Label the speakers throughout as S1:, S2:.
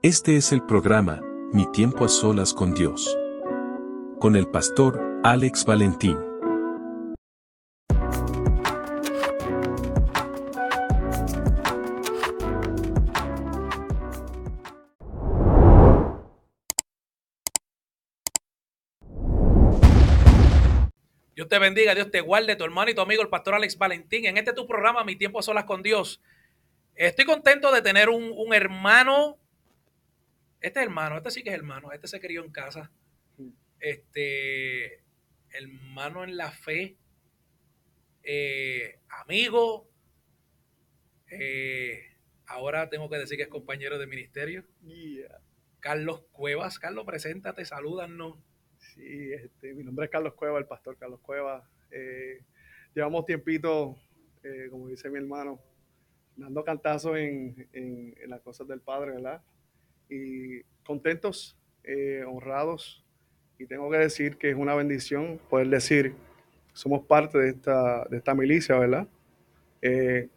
S1: Este es el programa, Mi tiempo a solas con Dios. Con el pastor, Alex Valentín.
S2: Dios te bendiga, Dios te guarde, tu hermano y tu amigo, el pastor Alex Valentín. En este tu programa, Mi tiempo a solas con Dios. Estoy contento de tener un, un hermano. Este es hermano, este sí que es hermano, este se crió en casa. Este, hermano en la fe, eh, amigo. eh, ahora tengo que decir que es compañero de ministerio.
S3: Yeah.
S2: Carlos Cuevas. Carlos, preséntate, salúdanos.
S3: Sí, este, mi nombre es Carlos Cueva, el pastor Carlos Cueva. Eh, llevamos tiempito, como dice mi hermano, dando cantazos en, en- en las cosas del Padre, ¿verdad? Y contentos, eh, honrados. Y tengo que decir que es una bendición poder decir, somos parte de esta, de esta milicia, ¿verdad? Eh,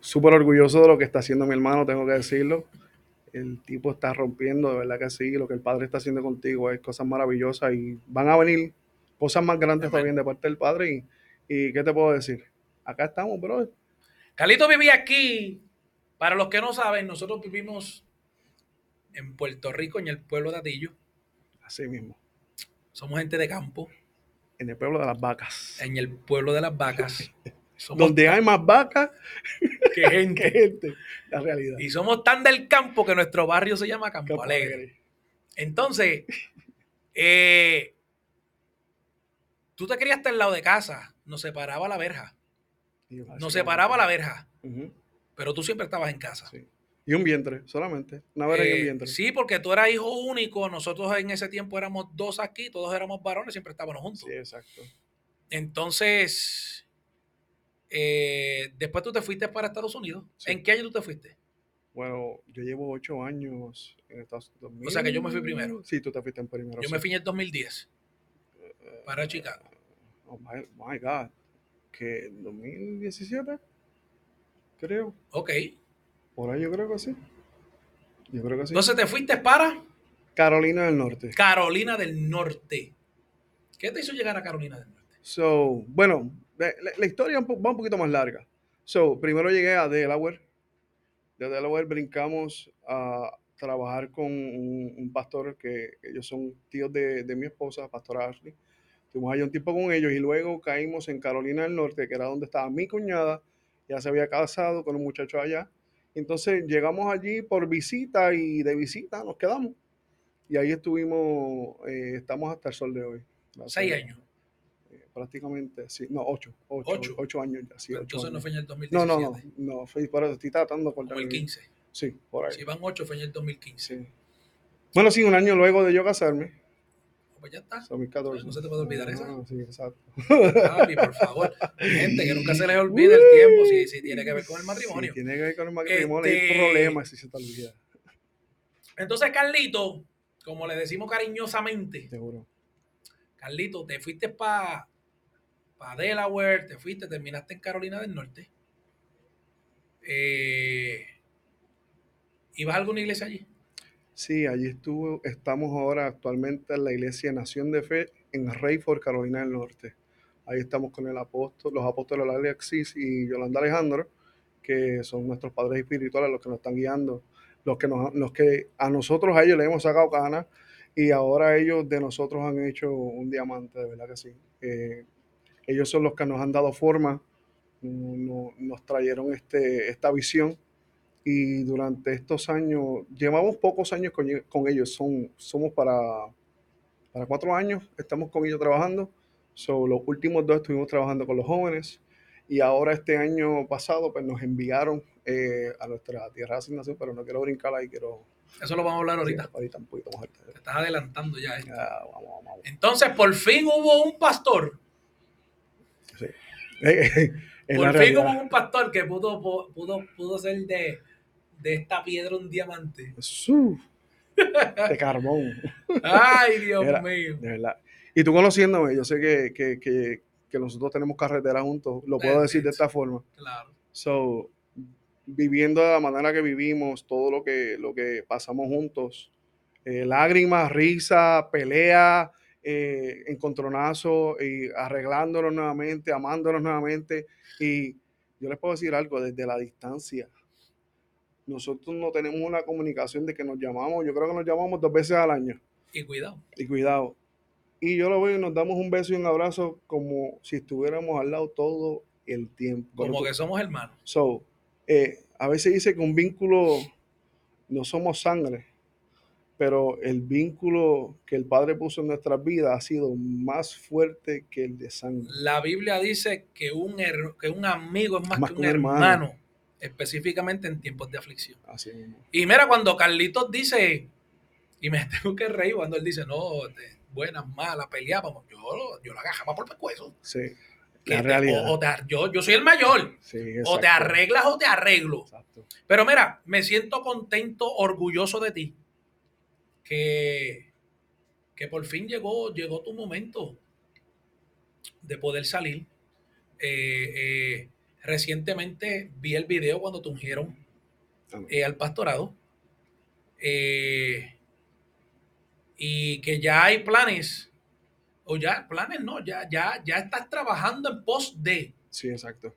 S3: Súper orgulloso de lo que está haciendo mi hermano, tengo que decirlo. El tipo está rompiendo, de verdad que sí. Lo que el Padre está haciendo contigo es cosas maravillosas y van a venir cosas más grandes también de parte del Padre. Y, y ¿qué te puedo decir? Acá estamos, bro.
S2: Carlito vivía aquí. Para los que no saben, nosotros vivimos en Puerto Rico, en el pueblo de Atillo.
S3: Así mismo.
S2: Somos gente de campo,
S3: En el pueblo de las vacas.
S2: en el pueblo de las vacas. Somos
S3: Donde hay más vacas
S2: que
S3: que
S2: gente.
S3: gente. La realidad.
S2: Y somos tan del campo que nuestro barrio se llama Campo
S3: Campo
S2: Alegre.
S3: Alegre.
S2: Entonces, eh, tú te criaste al lado de casa, nos separaba la verja. Nos separaba la verja, pero tú siempre estabas en casa.
S3: sí. Y un vientre, solamente. Una vera y
S2: Eh,
S3: un vientre.
S2: sí, porque tú eras hijo único, nosotros en ese tiempo éramos dos aquí, todos éramos varones, siempre estábamos juntos.
S3: Sí, exacto.
S2: Entonces, eh, después tú te fuiste para Estados Unidos.
S3: Sí.
S2: ¿En qué año tú te fuiste?
S3: Bueno, yo llevo ocho años en Estados Unidos.
S2: O sea que yo me fui primero.
S3: Sí, tú te fuiste en primero.
S2: Yo
S3: sí.
S2: me fui en el 2010
S3: Eh,
S2: para Chicago.
S3: Oh my, my God. Que 2017, creo.
S2: Ok.
S3: Por ahí yo creo que sí. Yo creo que sí.
S2: Entonces te fuiste para
S3: Carolina del Norte.
S2: Carolina del Norte. ¿Qué te hizo llegar a Carolina del Norte?
S3: So, bueno, la, historia va un poquito más larga. So, primero llegué a Delaware. De Delaware brincamos a trabajar con un, un pastor que ellos son tíos de, de mi esposa, pastora Ashley. Estuvimos allá un tiempo con ellos y luego caímos en Carolina del Norte, que era donde estaba mi cuñada. Ya se había casado con un muchacho allá. Entonces llegamos allí por visita y de visita nos quedamos. Y ahí estuvimos, eh, estamos hasta el sol de hoy.
S2: Seis años.
S3: Eh, prácticamente, sí. No, ocho. Ocho,
S2: Ocho.
S3: ocho años ya, sí. ocho
S2: Entonces no
S3: años.
S2: fue en el 2017.
S3: no, no, no, no, fue por eso estoy tratando
S2: Como el 15.
S3: Sí, por ahí.
S2: Si van 8 fue en el 2015.
S3: Sí. Bueno, sí, un año luego de yo casarme,
S2: Pues ya está.
S3: son mis 14.
S2: No se te puede olvidar eso.
S3: Ah, sí, exacto.
S2: Papi, por favor. Gente, que nunca se les olvide el tiempo si, si tiene que ver con el matrimonio.
S3: Tiene que ver con el matrimonio,
S2: Este-
S3: hay problemas si se te olvida,
S2: Entonces, Carlito, como le decimos cariñosamente,
S3: seguro.
S2: Carlito, te fuiste para Delaware, te fuiste, terminaste en Carolina del Norte. Eh, ¿Ibas a alguna iglesia allí?
S3: Sí, allí estuvo, estamos ahora actualmente en la iglesia Nación de Fe en Rayford, Carolina del Norte. Ahí estamos con el apóstol, los apóstoles Alexis y Yolanda Alejandro, que son nuestros padres espirituales, los que nos están guiando, los que, nos, los que a nosotros, a ellos le hemos sacado cana y ahora ellos de nosotros han hecho un diamante, de verdad que sí. Eh, ellos son los que nos han dado forma, no- nos trajeron este, esta visión y durante estos años, llevamos pocos años con, ellos, son, somos para, para cuatro años, estamos con ellos trabajando. So, los últimos dos estuvimos trabajando con los jóvenes y ahora este año pasado pues nos enviaron eh, a nuestra tierra de asignación, pero no quiero brincar ahí, quiero
S2: Eso lo vamos a hablar
S3: sí,
S2: ahorita.
S3: ahorita un poquito más.
S2: Te estás adelantando ya. eh.
S3: Ya, vamos, vamos, vamos.
S2: Entonces, por fin hubo un pastor.
S3: Sí.
S2: Por fin hubo un pastor que pudo, pudo, pudo ser de, de esta piedra un diamante.
S3: Jesús, de carbón.
S2: Ay, Dios mío.
S3: De verdad. Y tú conociéndome, yo sé que, que, que, que nosotros tenemos carretera juntos, lo puedo decir de esta forma.
S2: Claro.
S3: So, viviendo de la manera que vivimos, todo lo que, lo que pasamos juntos, eh, lágrimas, risa, pelea, eh, encontronazo y arreglándonos nuevamente, amándonos nuevamente. Y yo les puedo decir algo desde la distancia. Nosotros no tenemos una comunicación de que nos llamamos, yo creo que nos llamamos dos veces al año.
S2: Y cuidado.
S3: Y cuidado. Y yo lo veo y nos damos un beso y un abrazo como si estuviéramos al lado todo el tiempo.
S2: Como que somos hermanos.
S3: So, eh, a veces dice que un vínculo no somos sangre, pero el vínculo que el Padre puso en nuestras vidas ha sido más fuerte que el de sangre.
S2: La Biblia dice que un, que un amigo es más, que un, hermano, específicamente en tiempos de aflicción.
S3: Así.
S2: Y mira, cuando Carlitos dice, y me tengo que reír cuando él dice, no, buenas, malas, peleábamos, yo, yo la agajaba por pescuezo.
S3: Sí. La realidad.
S2: yo, yo soy el mayor. o te arreglas o te arreglo. Pero mira, me siento contento, orgulloso de ti. Que, que por fin llegó, llegó tu momento de poder salir. Eh, eh, recientemente vi el video cuando te ungieron eh, al pastorado. y que ya hay planes o ya planes no, ya, ya, ya estás trabajando en pos de.
S3: Sí, exacto.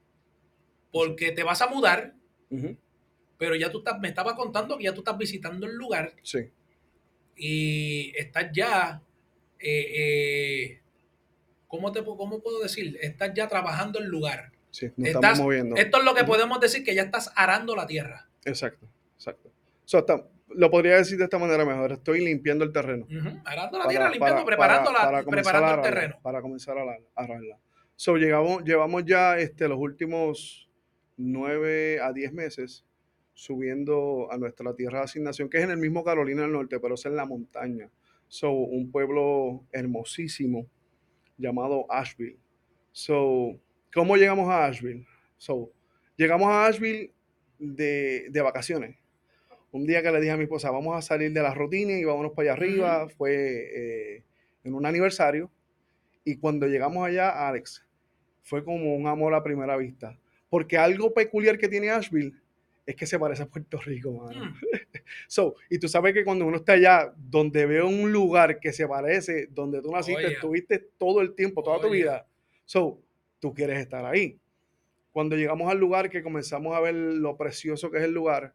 S2: Porque te vas a mudar, pero ya tú estás, me estaba contando que ya tú estás visitando el lugar.
S3: Sí.
S2: Y estás ya, eh, eh, ¿cómo, te, ¿cómo puedo decir? Estás ya trabajando el lugar.
S3: Sí, nos estamos moviendo.
S2: Esto es lo que podemos decir, que ya estás arando la tierra.
S3: Exacto, exacto. So, lo podría decir de esta manera mejor. Estoy limpiando el terreno.
S2: Arando la tierra, limpiando, preparando, la, preparando el terreno.
S3: Para comenzar a arreglar. So, llegamos, llevamos ya este, los últimos nueve a diez meses subiendo a nuestra tierra de asignación, que es en el mismo Carolina del Norte, pero es en la montaña. So, un pueblo hermosísimo llamado Asheville. So, ¿cómo llegamos a Asheville? So, llegamos a Asheville de, de vacaciones un día que le dije a mi esposa, vamos a salir de la rutina y vámonos para allá arriba, fue eh, en un aniversario. Y cuando llegamos allá, Alex, fue como un amor a primera vista. Porque algo peculiar que tiene Asheville es que se parece a Puerto Rico, mano. Mm. so, y tú sabes que cuando uno está allá, donde ve un lugar que se parece, donde tú naciste, estuviste todo el tiempo, toda tu vida. So, tú quieres estar ahí. Cuando llegamos al lugar que comenzamos a ver lo precioso que es el lugar,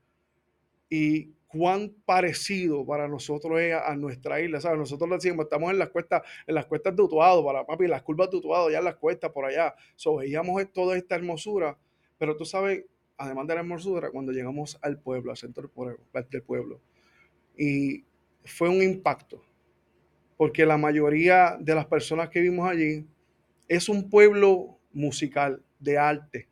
S3: y cuán parecido para nosotros es a, nuestra isla, ¿sabes? Nosotros decimos, estamos en las cuestas, en las cuestas de Utuado, para papi, las curvas de ya en las cuestas por allá. So, veíamos toda esta hermosura, pero tú sabes, además de la hermosura, cuando llegamos al pueblo, al centro del pueblo, y fue un impacto, porque la mayoría de las personas que vimos allí es un pueblo musical, de arte,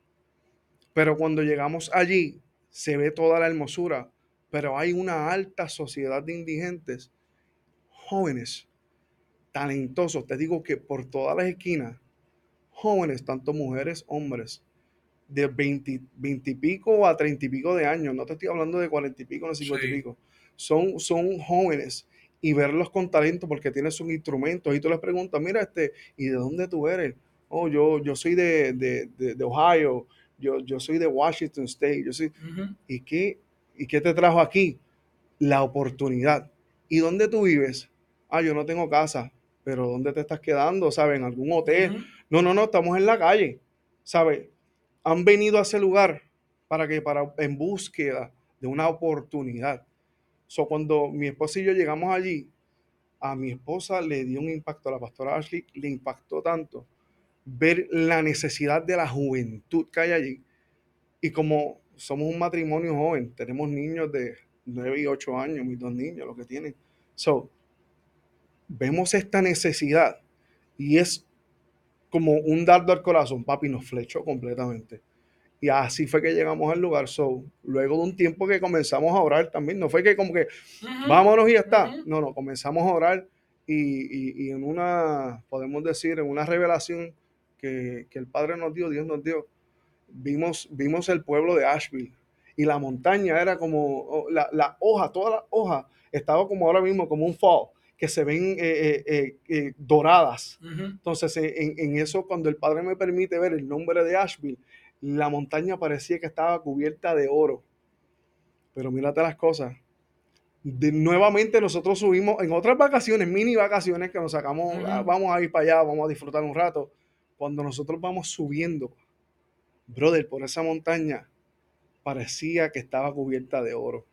S3: pero cuando llegamos allí, se ve toda la hermosura pero hay una alta sociedad de indigentes jóvenes, talentosos. Te digo que por todas las esquinas, jóvenes, tanto mujeres, hombres, de 20, y pico a 30 y pico de años. No te estoy hablando de 40 y pico, no 50 y pico. Son, son jóvenes y verlos con talento porque tienen sus instrumentos y tú les preguntas, mira, este, ¿y de dónde tú eres? Oh, yo, yo soy de, de, Ohio, yo, yo soy de Washington State, yo soy, ¿y qué? ¿Y qué te trajo aquí? La oportunidad. ¿Y dónde tú vives? Ah, yo no tengo casa, pero ¿dónde te estás quedando? ¿Sabes? ¿En algún hotel? No, no, no, estamos en la calle. ¿Sabes? Han venido a ese lugar para que, para, en búsqueda de una oportunidad. So, cuando mi esposa y yo llegamos allí, a mi esposa le dio un impacto, a la pastora Ashley le impactó tanto ver la necesidad de la juventud que hay allí. Y como somos un matrimonio joven, tenemos niños de 9 y 8 años, mis dos niños, lo que tienen. So, vemos esta necesidad y es como un dardo al corazón, papi, nos flechó completamente. Y así fue que llegamos al lugar. So, luego de un tiempo que comenzamos a orar también, no fue que como que vámonos y ya está. No, no, comenzamos a orar y, y, en una, podemos decir, en una revelación que, que el Padre nos dio, Dios nos dio, vimos, vimos el pueblo de Asheville y la montaña era como oh, la, la hoja, toda la hoja estaba como ahora mismo, como un fall, que se ven eh, eh, eh, doradas. Entonces, en, en, eso, cuando el Padre me permite ver el nombre de Asheville, la montaña parecía que estaba cubierta de oro. Pero mírate las cosas. De, nuevamente nosotros subimos en otras vacaciones, mini vacaciones que nos sacamos, ah, vamos a ir para allá, vamos a disfrutar un rato. Cuando nosotros vamos subiendo, brother, por esa montaña, parecía que estaba cubierta de oro.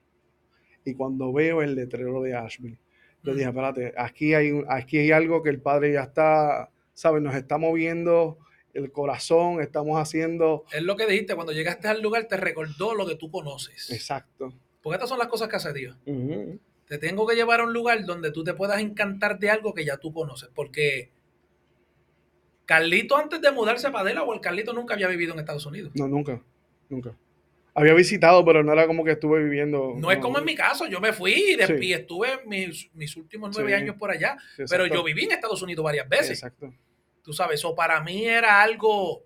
S3: Y cuando veo el letrero de Asheville, yo dije, espérate, aquí hay, aquí hay algo que el Padre ya está, ¿sabes? Nos está moviendo el corazón, estamos haciendo...
S2: Es lo que dijiste, cuando llegaste al lugar te recordó lo que tú conoces.
S3: Exacto.
S2: Porque estas son las cosas que hace Dios. Te tengo que llevar a un lugar donde tú te puedas encantar de algo que ya tú conoces. Porque Carlito antes de mudarse a Padela o el Carlito nunca había vivido en Estados Unidos.
S3: No, nunca, nunca. Había visitado, pero no era como que estuve viviendo.
S2: No, es como en mi caso, yo me fui y, estuve mis, últimos nueve años por allá, pero yo viví en Estados Unidos varias veces. Exacto. Tú sabes, eso para mí era algo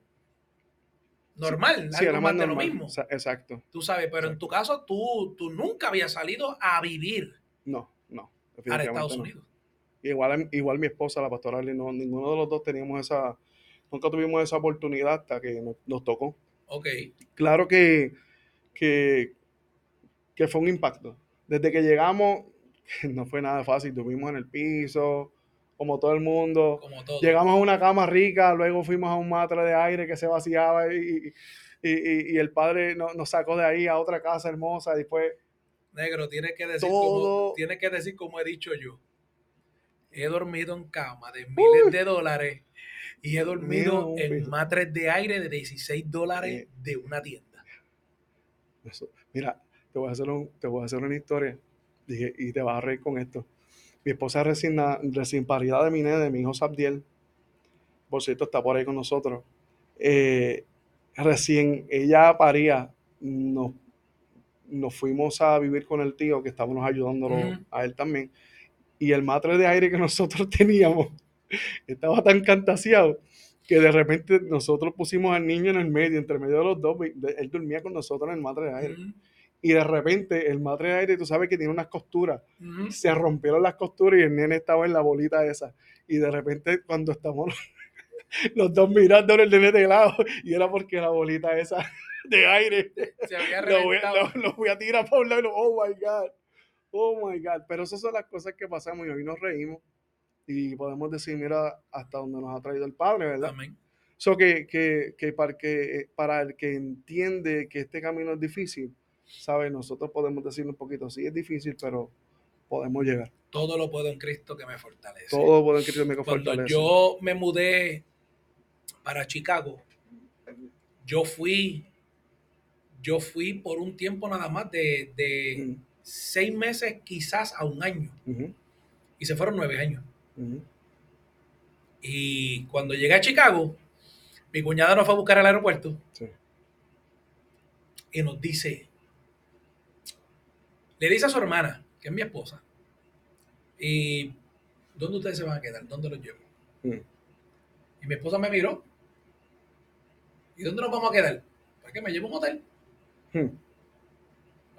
S2: normal, algo más de lo mismo.
S3: Exacto.
S2: Tú sabes, pero en tu caso tú, tú nunca habías salido a vivir.
S3: No, no.
S2: A Estados Unidos.
S3: Igual, igual mi esposa, la pastora no, ninguno de los dos teníamos esa, nunca tuvimos esa oportunidad hasta que nos, tocó.
S2: Ok.
S3: Claro que, que, que fue un impacto. Desde que llegamos, no fue nada fácil, estuvimos en el piso, como todo el mundo. Llegamos a una cama rica, luego fuimos a un matre de aire que se vaciaba y, el padre nos, sacó de ahí a otra casa hermosa. Y después.
S2: Negro, tiene que decir, como, tiene que decir como he dicho yo. He dormido en cama de miles de dólares y he dormido en matres de aire de 16 dólares de una tienda.
S3: Mira, te voy, a hacer te voy a hacer una historia y te vas a reír con esto mi esposa recién, recién parida de mi de mi hijo Sabdiel, por cierto, está por ahí con nosotros. Eh, recién ella paría, nos, nos, fuimos a vivir con el tío que estábamos ayudándolo a él también. Y el matre de aire que nosotros teníamos estaba tan cantasiado que de repente nosotros pusimos al niño en el medio, entre medio de los dos, él dormía con nosotros en el matre de aire. Y de repente el madre de aire, tú sabes que tiene unas costuras, se rompieron las costuras y el nene estaba en la bolita esa. Y de repente cuando estamos los dos mirando el nene de lado, y era porque la bolita esa de aire
S2: se había
S3: lo, voy, lo, voy a tirar para un lado, oh my God, oh my God. Pero esas son las cosas que pasamos y hoy nos reímos y podemos decir, mira, hasta donde nos ha traído el Padre, ¿verdad?
S2: Amén.
S3: So que, que, que, para que para el que entiende que este camino es difícil, ¿sabes? Nosotros podemos decirle un poquito, sí es difícil, pero podemos llegar.
S2: Todo lo puedo en Cristo que me fortalece.
S3: Todo lo puedo en Cristo que me
S2: fortalece. Cuando yo me mudé para Chicago, yo fui, yo fui por un tiempo nada más de, seis meses, quizás a un año. Y se fueron nueve años. Y cuando llegué a Chicago, mi cuñada nos fue a buscar al aeropuerto. Y nos dice, le dice a su hermana, que es mi esposa, ¿y dónde ustedes se van a quedar? ¿Dónde los llevo? Mm. Y mi esposa me miró. ¿Y dónde nos vamos a quedar? ¿Para qué me llevo a un hotel? Mm.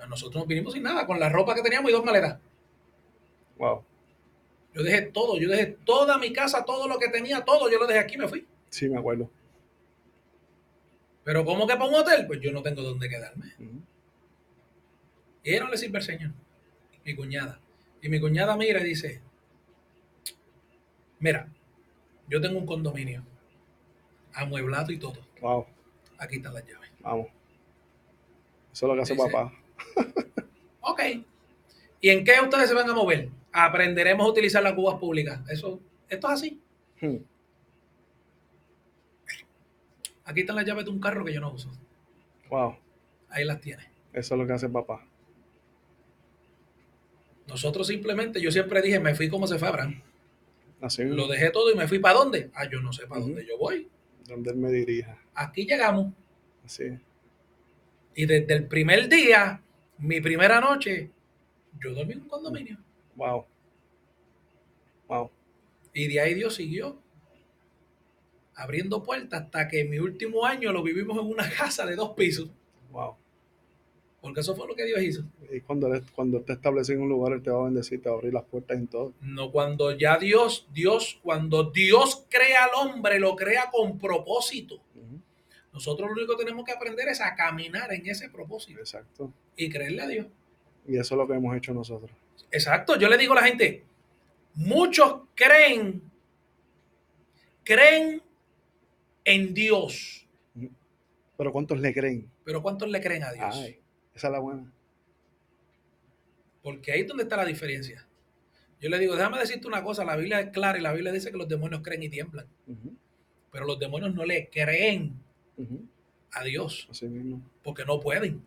S2: Nosotros nos vinimos sin nada, con la ropa que teníamos y dos maletas.
S3: Wow.
S2: Yo dejé todo, yo dejé toda mi casa, todo lo que tenía, todo, yo lo dejé aquí y me fui.
S3: Sí, me acuerdo.
S2: Pero ¿cómo que para un hotel? Pues yo no tengo dónde quedarme. Mm. Y ella no le sirve al Señor, mi cuñada. Y mi cuñada mira y dice, mira, yo tengo un condominio, amueblado y todo.
S3: Wow.
S2: Aquí están las llaves.
S3: Vamos. Eso es lo que hace papá.
S2: ok. ¿Y en qué ustedes se van a mover? Aprenderemos a utilizar las cubas públicas. Eso, esto es así. Hmm. Aquí están las llaves de un carro que yo no uso.
S3: Wow.
S2: Ahí las tiene.
S3: Eso es lo que hace papá.
S2: Nosotros simplemente, yo siempre dije, me fui como se fue Abraham.
S3: Así
S2: Lo dejé todo y me fui para dónde. Ah, yo no sé para dónde yo voy.
S3: ¿Dónde él me dirija?
S2: Aquí llegamos.
S3: Así.
S2: Y desde el primer día, mi primera noche, yo dormí en un condominio.
S3: Wow. Wow.
S2: Y de ahí Dios siguió abriendo puertas hasta que en mi último año lo vivimos en una casa de dos pisos.
S3: Wow.
S2: Porque eso fue lo que Dios hizo.
S3: Y cuando, cuando te establece en un lugar, Él te va a bendecir, te va a abrir las puertas en todo.
S2: No, cuando ya Dios, Dios, cuando Dios crea al hombre, lo crea con propósito. Nosotros lo único que tenemos que aprender es a caminar en ese propósito
S3: Exacto.
S2: y creerle a Dios.
S3: Y eso es lo que hemos hecho nosotros.
S2: Exacto, yo le digo a la gente, muchos creen, creen en Dios,
S3: Pero ¿cuántos le creen?
S2: pero ¿cuántos le creen a Dios?
S3: Ay, esa es la buena.
S2: Porque ahí es donde está la diferencia. Yo le digo, déjame decirte una cosa, la Biblia es clara y la Biblia dice que los demonios creen y tiemblan, pero los demonios no le creen a Dios
S3: Así mismo.
S2: porque no pueden.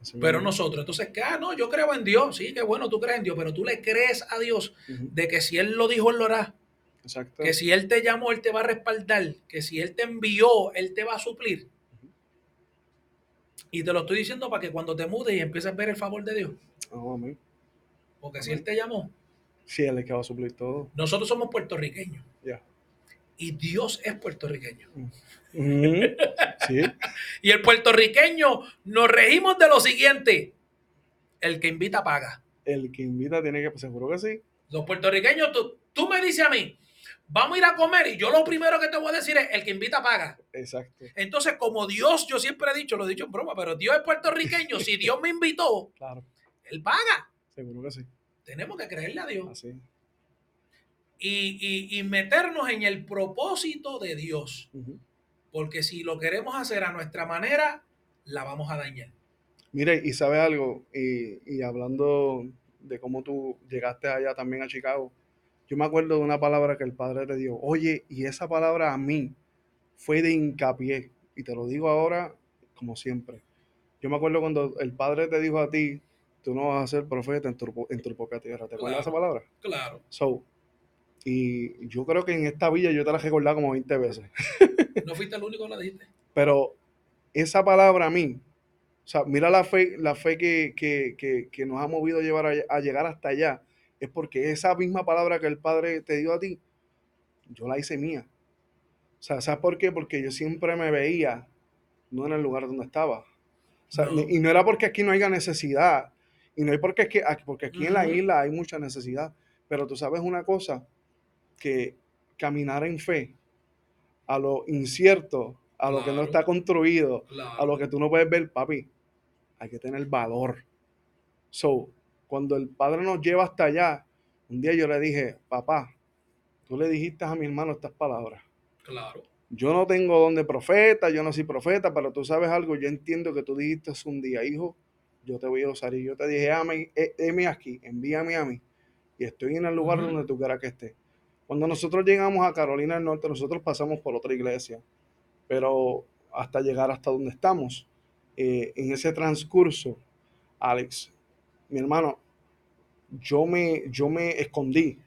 S3: así
S2: Pero
S3: mismo.
S2: nosotros, entonces, ¿qué? Ah, no, yo creo en Dios, sí, qué bueno, tú crees en Dios, pero tú le crees a Dios de que si Él lo dijo, Él lo hará,
S3: Exacto.
S2: que si Él te llamó, Él te va a respaldar, que si Él te envió, Él te va a suplir. Y te lo estoy diciendo para que cuando te mudes y empieces a ver el favor de Dios,
S3: Oh, amén.
S2: porque si Él te llamó,
S3: Sí, él es que va a suplir todo.
S2: nosotros somos puertorriqueños
S3: Ya.
S2: Y Dios es puertorriqueño.
S3: Ujú, Sí.
S2: Y el puertorriqueño nos regimos de lo siguiente, el que invita paga.
S3: El que invita tiene que, seguro que sí.
S2: Los puertorriqueños, tú, tú me dices a mí, vamos a ir a comer y yo lo primero que te voy a decir es, el que invita paga.
S3: Exacto.
S2: Entonces, como Dios, yo siempre he dicho, lo he dicho en broma, pero Dios es puertorriqueño, si Dios me invitó,
S3: Claro.
S2: Él paga.
S3: Seguro que sí.
S2: Tenemos que creerle a Dios
S3: Así.
S2: Y, y- y meternos en el propósito de Dios, porque si lo queremos hacer a nuestra manera, la vamos a dañar.
S3: Mire, y sabes algo, y, y hablando de cómo tú llegaste allá también a Chicago, yo me acuerdo de una palabra que el padre te dio. Oye, y esa palabra a mí fue de hincapié, y te lo digo ahora como siempre. Yo me acuerdo cuando el padre te dijo a ti, tú no vas a ser profeta en tu, en tu propia tierra. ¿Te acuerdas de esa
S2: Claro.
S3: palabra?
S2: Claro.
S3: So, y yo creo que en esta villa yo te la he recordado como 20 veces.
S2: No fuiste el único que lo dijiste.
S3: Pero esa palabra a mí, o sea, mira la fe, la fe que, que- que- que nos ha movido a, llevar a, a llegar hasta allá, es porque esa misma palabra que el Padre te dio a ti, yo la hice mía. O sea, ¿sabes por qué? Porque yo siempre me veía no en el lugar donde estaba. O sea,
S2: No.
S3: Y no era porque aquí no haya necesidad, y no es porque, es que, aquí- porque aquí en la isla hay mucha necesidad, pero tú sabes una cosa, que caminar en fe a lo incierto, a lo que no está construido,
S2: Claro.
S3: a lo que tú no puedes ver, papi, hay que tener valor. So, cuando el padre nos lleva hasta allá, un día yo le dije, papá, tú le dijiste a mi hermano estas palabras.
S2: Claro.
S3: Yo no tengo don de profeta, yo no soy profeta, pero tú sabes algo, yo entiendo que tú dijiste un día, hijo, yo te voy a usar. Y yo te dije, "Ame- eh, heme aquí, envíame a mí. Y estoy en el lugar donde tú quieras que esté. Cuando nosotros llegamos a Carolina del Norte, nosotros pasamos por otra iglesia, pero hasta llegar hasta donde estamos, eh, en ese transcurso, Alex, mi hermano, yo me, yo me escondí.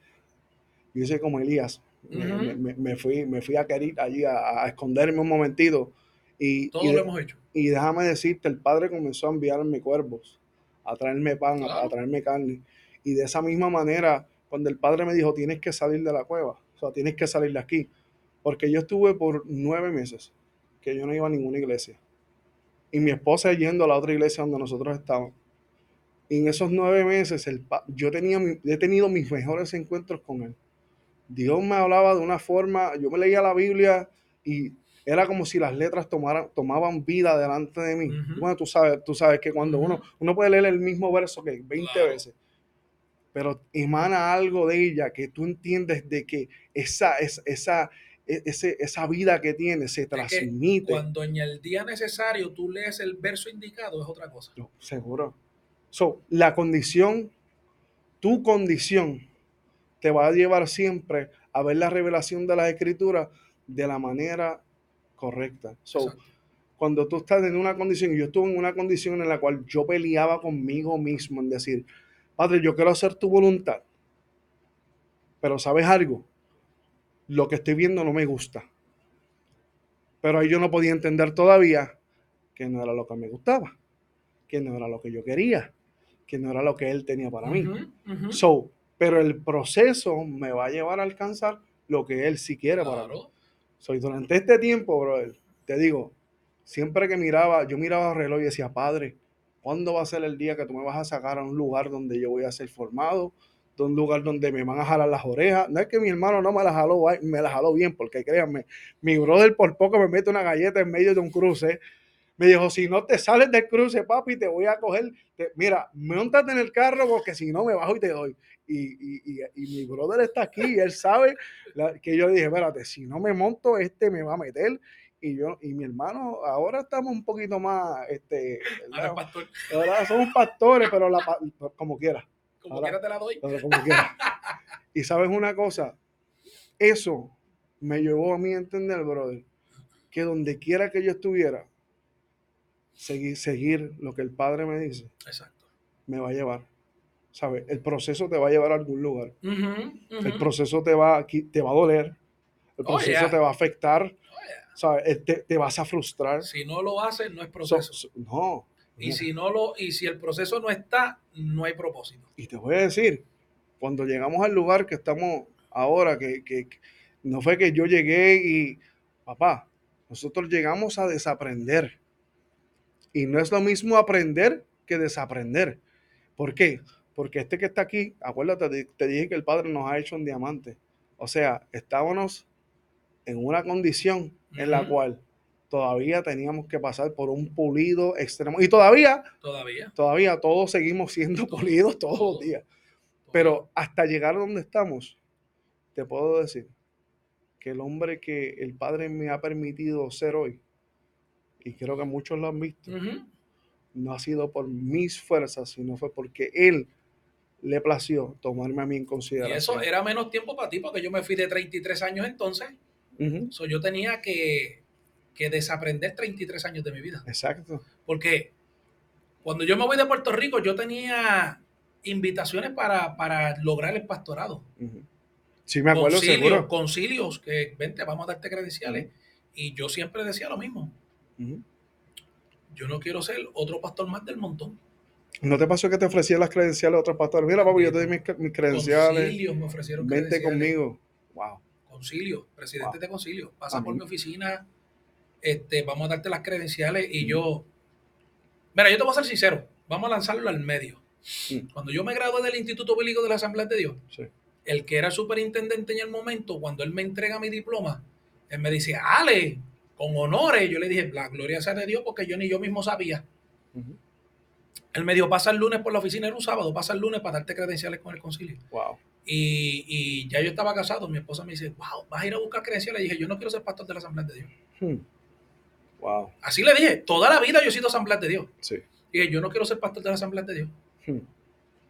S3: Yo hice como Elías. Me,
S2: Ujú.
S3: me- me- me fui, me fui a Kerit allí a, a esconderme un momentito. Y,
S2: Todo
S3: y,
S2: lo hemos hecho.
S3: y déjame decirte, el Padre comenzó a enviarme cuervos, a traerme pan, a- a, traerme carne. Y de esa misma manera, cuando el Padre me dijo, tienes que salir de la cueva, o sea, tienes que salir de aquí. Porque yo estuve por nueve meses que yo no iba a ninguna iglesia. Y mi esposa yendo a la otra iglesia donde nosotros estábamos. Y en esos nueve meses, el, pa- yo tenía, mi- he tenido mis mejores encuentros con él. Dios me hablaba de una forma, yo me leía la Biblia y era como si las letras tomaran, tomaban vida delante de mí. Bueno, tú sabes, tú sabes que cuando uno, uno puede leer el mismo verso que 20
S2: Claro.
S3: veces, pero emana algo de ella que tú entiendes de que esa, es, esa, e- ese- esa vida que tiene se
S2: que
S3: transmite.
S2: Cuando en el día necesario tú lees el verso indicado es otra cosa.
S3: Seguro. So, la condición, tu condición, te va a llevar siempre a ver la revelación de las escrituras de la manera correcta. So,
S2: Exacto.
S3: cuando tú estás en una condición, y yo estuve en una condición en la cual yo peleaba conmigo mismo en decir, Padre, yo quiero hacer tu voluntad, pero ¿sabes algo? Lo que estoy viendo no me gusta. Pero ahí yo no podía entender todavía que no era lo que me gustaba, que no era lo que yo quería, que no era lo que Él tenía para mí. So, pero el proceso me va a llevar a alcanzar lo que Él sí quiere para mí.
S2: Claro.
S3: So, y durante este tiempo, brother, te digo, siempre que miraba, yo miraba el reloj y decía, Padre, ¿cuándo va a ser el día que tú me vas a sacar a un lugar donde yo voy a ser formado, de un lugar donde me van a jalar las orejas. No es que mi hermano no me las jaló, me las jaló bien, porque créanme, mi brother por poco me mete una galleta en medio de un cruce. Me dijo, si no te sales del cruce, papi, te voy a coger. mira, montate en el carro porque si no me bajo y te doy. Y, y, y, mi brother está aquí y él sabe que yo dije, espérate, si no me monto, este me va a meter y yo y mi hermano ahora estamos un poquito más este
S2: ahora, pastor.
S3: ahora somos pastores pero la, como quiera.
S2: Como quiera te la doy.
S3: como quiera. y sabes una cosa eso me llevó a mí a entender brother que donde quiera que yo estuviera seguir seguir lo que el padre me dice
S2: exacto.
S3: me va a llevar sabes el proceso te va a llevar a algún lugar. El proceso te va te va a doler el oh, proceso te va a afectar ¿sabes? Te, te, vas a frustrar.
S2: Si no lo haces, no es proceso.
S3: no.
S2: Y si no lo, y si el proceso no está, no hay propósito.
S3: Y te voy a decir, cuando llegamos al lugar que estamos ahora, que, que, no fue que yo llegué y, papá, nosotros llegamos a desaprender. Y no es lo mismo aprender que desaprender. ¿Por qué? Porque este que está aquí, acuérdate, te dije que el Padre nos ha hecho un diamante. O sea, estábamos en una condición en la cual todavía teníamos que pasar por un pulido extremo. Y todavía,
S2: todavía,
S3: todavía todos seguimos siendo pulidos todos los días. Pero hasta llegar a donde estamos, te puedo decir que el hombre que el Padre me ha permitido ser hoy, y creo que muchos lo han visto, no ha sido por mis fuerzas, sino fue porque Él le plació tomarme a mí en consideración. Y
S2: eso era menos tiempo para ti, porque yo me fui de 33 años entonces yo tenía que, desaprender 33 años de mi vida.
S3: Exacto.
S2: Porque cuando yo me voy de Puerto Rico, yo tenía invitaciones para, lograr el pastorado.
S3: Sí, me acuerdo
S2: concilios,
S3: seguro.
S2: Concilios, que vente, vamos a darte credenciales. Y yo siempre decía lo mismo. Yo no quiero ser otro pastor más del montón.
S3: ¿No te pasó que te ofrecían las credenciales a otros pastores? Mira, papi, yo te di mis, credenciales.
S2: Concilios me ofrecieron
S3: Vente conmigo. Wow
S2: concilio, presidente de concilio, pasa por mi oficina, este, vamos a darte las credenciales y yo, mira, yo te voy a ser sincero, vamos a lanzarlo al medio. Cuando yo me gradué del Instituto Bíblico de la Asamblea de Dios, el que era superintendente en el momento, cuando él me entrega mi diploma, él me dice, Ale, con honores, yo le dije, la gloria sea de Dios, porque yo ni yo mismo sabía. Él me dijo, pasa el lunes por la oficina, era un sábado, pasa el lunes para darte credenciales con el concilio.
S3: Wow.
S2: Y, ya yo estaba casado, mi esposa me dice, wow, vas a ir a buscar credenciales. Y dije, yo no quiero ser pastor de la Asamblea de Dios.
S3: Hmm. Wow.
S2: Así le dije, toda la vida yo he sido Asamblea de Dios.
S3: Sí.
S2: Y dije, yo no quiero ser pastor de la Asamblea de Dios. Hmm.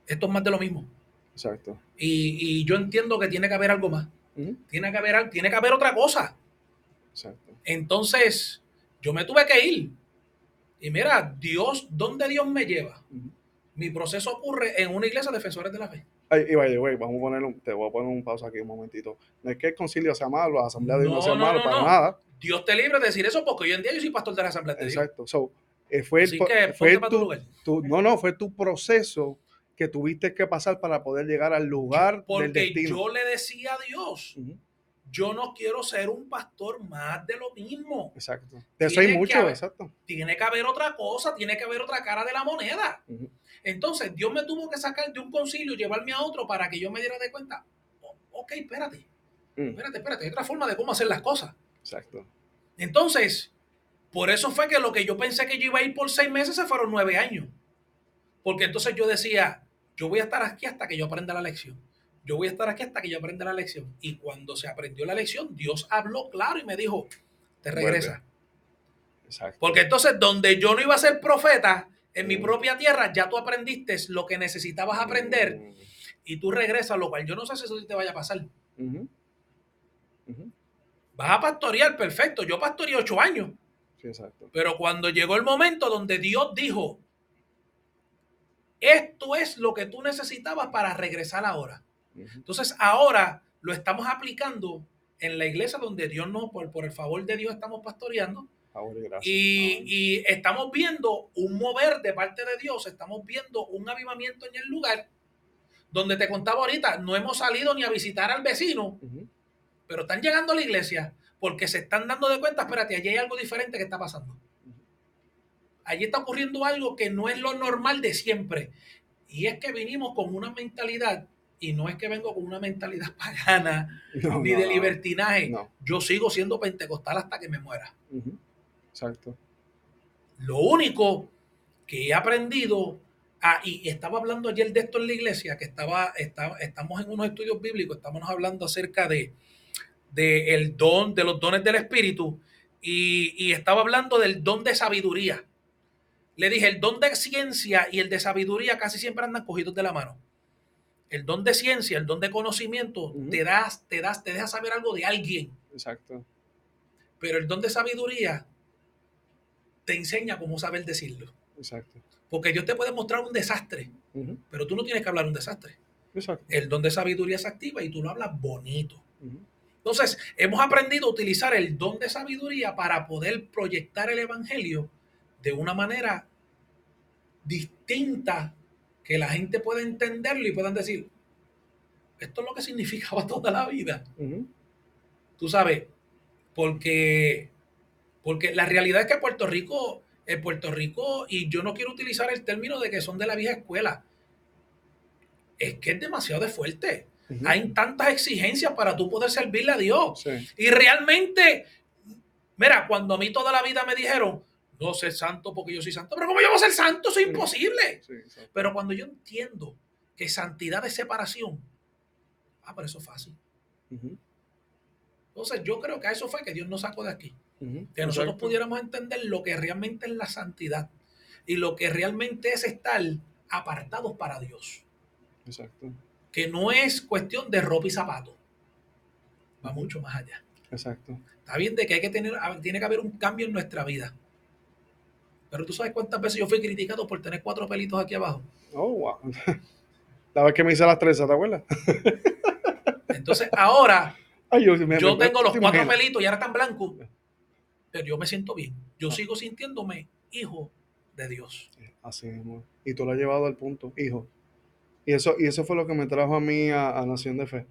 S2: Esto es más de lo mismo.
S3: Exacto.
S2: Y, yo entiendo que tiene que haber algo más. tiene, que haber, tiene que haber otra cosa.
S3: Exacto.
S2: Entonces, yo me tuve que ir. Y mira, Dios, ¿dónde Dios me lleva? Mi proceso ocurre en una iglesia de defensores de la fe.
S3: Ay, y vamos a poner un, te voy a poner un pausa aquí un momentito. No es que el concilio sea malo, la asamblea de Dios no, sea malo, para nada.
S2: Dios te libre de decir eso porque hoy en día yo soy pastor de la asamblea de Dios.
S3: Exacto. So, eh, fue,
S2: Así que fue tu,
S3: tu, no, no, fue tu proceso que tuviste que pasar para poder llegar al lugar
S2: porque
S3: del destino.
S2: yo le decía a Dios, yo no quiero ser un pastor más de lo mismo.
S3: Exacto. De eso hay mucho, exacto.
S2: Tiene que haber otra cosa, tiene que haber otra cara de la moneda. Entonces, Dios me tuvo que sacar de un concilio, llevarme a otro para que yo me diera de cuenta, ok, espérate, mm. espérate, espérate, hay otra forma de cómo hacer las cosas.
S3: Exacto.
S2: Entonces, por eso fue que lo que yo pensé que yo iba a ir por seis meses se fueron nueve años. Porque entonces yo decía, yo voy a estar aquí hasta que yo aprenda la lección yo voy a estar aquí hasta que yo aprenda la lección. Y cuando se aprendió la lección, Dios habló claro y me dijo, te regresa. Porque entonces donde yo no iba a ser profeta, en mi propia tierra, ya tú aprendiste lo que necesitabas aprender y tú regresas, lo cual yo no sé si eso te vaya a pasar. Vas a pastorear, perfecto. Yo pastoreé ocho años. Pero cuando llegó el momento donde Dios dijo, esto es lo que tú necesitabas para regresar ahora. Entonces ahora lo estamos aplicando en la iglesia donde Dios no, por, por el favor de Dios estamos pastoreando. Y, y, estamos viendo un mover de parte de Dios, estamos viendo un avivamiento en el lugar donde te contaba ahorita, no hemos salido ni a visitar al vecino, pero están llegando a la iglesia porque se están dando de cuenta, espérate, allí hay algo diferente que está pasando. Allí está ocurriendo algo que no es lo normal de siempre. Y es que vinimos con una mentalidad Y no es que vengo con una mentalidad pagana
S3: No,
S2: ni
S3: no,
S2: de libertinaje.
S3: No.
S2: Yo sigo siendo pentecostal hasta que me muera.
S3: Exacto.
S2: Lo único que he aprendido, ah, y estaba hablando ayer de esto en la iglesia, que estaba, estaba- estamos en unos estudios bíblicos, estamos hablando acerca de, de el don, de los dones del Espíritu, y, y estaba hablando del don de sabiduría. Le dije, el don de ciencia y el de sabiduría casi siempre andan cogidos de la mano. El don de ciencia, el don de conocimiento, te das, te das, te deja saber algo de alguien.
S3: Exacto.
S2: Pero el don de sabiduría te enseña cómo saber decirlo.
S3: Exacto.
S2: Porque Dios te puede mostrar un desastre, pero tú no tienes que hablar un desastre.
S3: Exacto.
S2: El don de sabiduría se activa y tú lo hablas bonito. Entonces, hemos aprendido a utilizar el don de sabiduría para poder proyectar el evangelio de una manera distinta que la gente pueda entenderlo y puedan decir, esto es lo que significaba toda la vida. Tú sabes, porque, porque la realidad es que Puerto Rico, en Puerto Rico, y yo no quiero utilizar el término de que son de la vieja escuela, es que es demasiado de fuerte. Hay tantas exigencias para tú poder servirle a Dios.
S3: Sí.
S2: Y realmente, mira, cuando a mí toda la vida me dijeron, no sé santo porque yo soy santo, pero como yo voy a ser santo, eso es imposible.
S3: Sí.
S2: Pero cuando yo entiendo que santidad es separación, ah, pero eso es fácil. Entonces yo creo que a eso fue que Dios nos sacó de aquí. Que nosotros
S3: Exacto.
S2: pudiéramos entender lo que realmente es la santidad y lo que realmente es estar apartados para Dios.
S3: Exacto.
S2: Que no es cuestión de ropa y zapatos. Va mucho más allá.
S3: Exacto.
S2: Está bien de que hay que tener, tiene que haber un cambio en nuestra vida. Pero tú sabes cuántas veces yo fui criticado por tener cuatro pelitos aquí abajo.
S3: Oh, wow. La vez que me hice las trenzas, ¿te acuerdas?
S2: Entonces ahora
S3: Ay, yo, me-
S2: yo
S3: me-
S2: tengo los
S3: ¿te
S2: cuatro pelitos y ahora están blancos. Pero yo me siento bien. Yo
S3: Ah.
S2: sigo sintiéndome hijo de Dios.
S3: Así mismo. Y tú lo has llevado al punto, hijo. Y eso, y eso fue lo que me trajo a mí a, a Nación de Fe.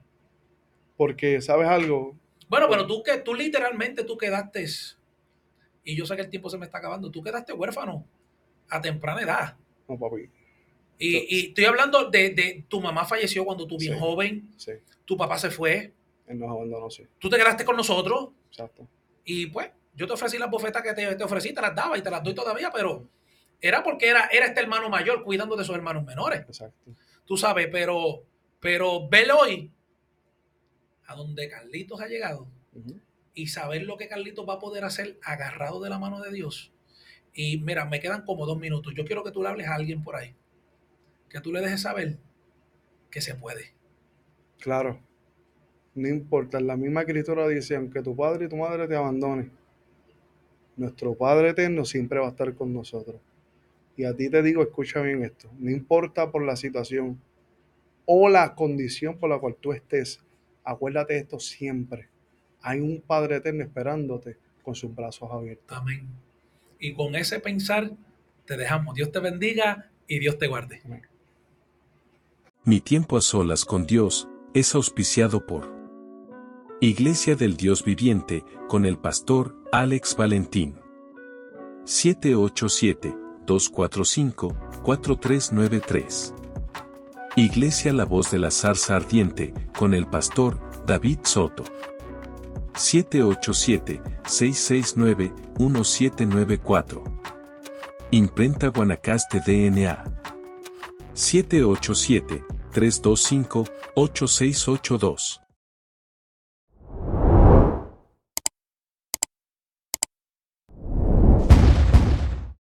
S3: Porque, ¿sabes algo?
S2: Bueno, pero tú que tú literalmente tú quedaste, y yo sé que el tiempo se me está acabando, tú quedaste huérfano a temprana edad.
S3: No, papi.
S2: Y, y estoy hablando de, de tu mamá falleció cuando tú bien
S3: Sí.
S2: joven,
S3: Sí.
S2: tu papá se fue,
S3: Él nos abandonó, sí.
S2: tú te quedaste con nosotros
S3: Exacto.
S2: y pues yo te ofrecí las bofetas que te, te ofrecí, te las daba y te las doy todavía, pero era porque era, era este hermano mayor cuidando de sus hermanos menores,
S3: Exacto.
S2: tú sabes, pero, pero ver hoy a donde Carlitos ha llegado y saber lo que Carlitos va a poder hacer agarrado de la mano de Dios. Y mira, me quedan como dos minutos. Yo quiero que tú le hables a alguien por ahí. Que tú le dejes saber que se puede.
S3: Claro. No importa. La misma escritura dice, aunque tu padre y tu madre te abandonen, nuestro Padre eterno siempre va a estar con nosotros. Y a ti te digo, escucha bien esto. No importa por la situación o la condición por la cual tú estés, acuérdate de esto siempre. Hay un Padre eterno esperándote con sus brazos abiertos.
S2: Amén. Y con ese pensar te dejamos. Dios te bendiga y Dios te guarde.
S1: Mi tiempo a solas con Dios es auspiciado por Iglesia del Dios Viviente con el pastor Alex Valentín. 787-245-4393. Iglesia La Voz de la Zarza Ardiente con el pastor David Soto. 787-669-1794. Imprenta Guanacaste DNA. 787-325-8682.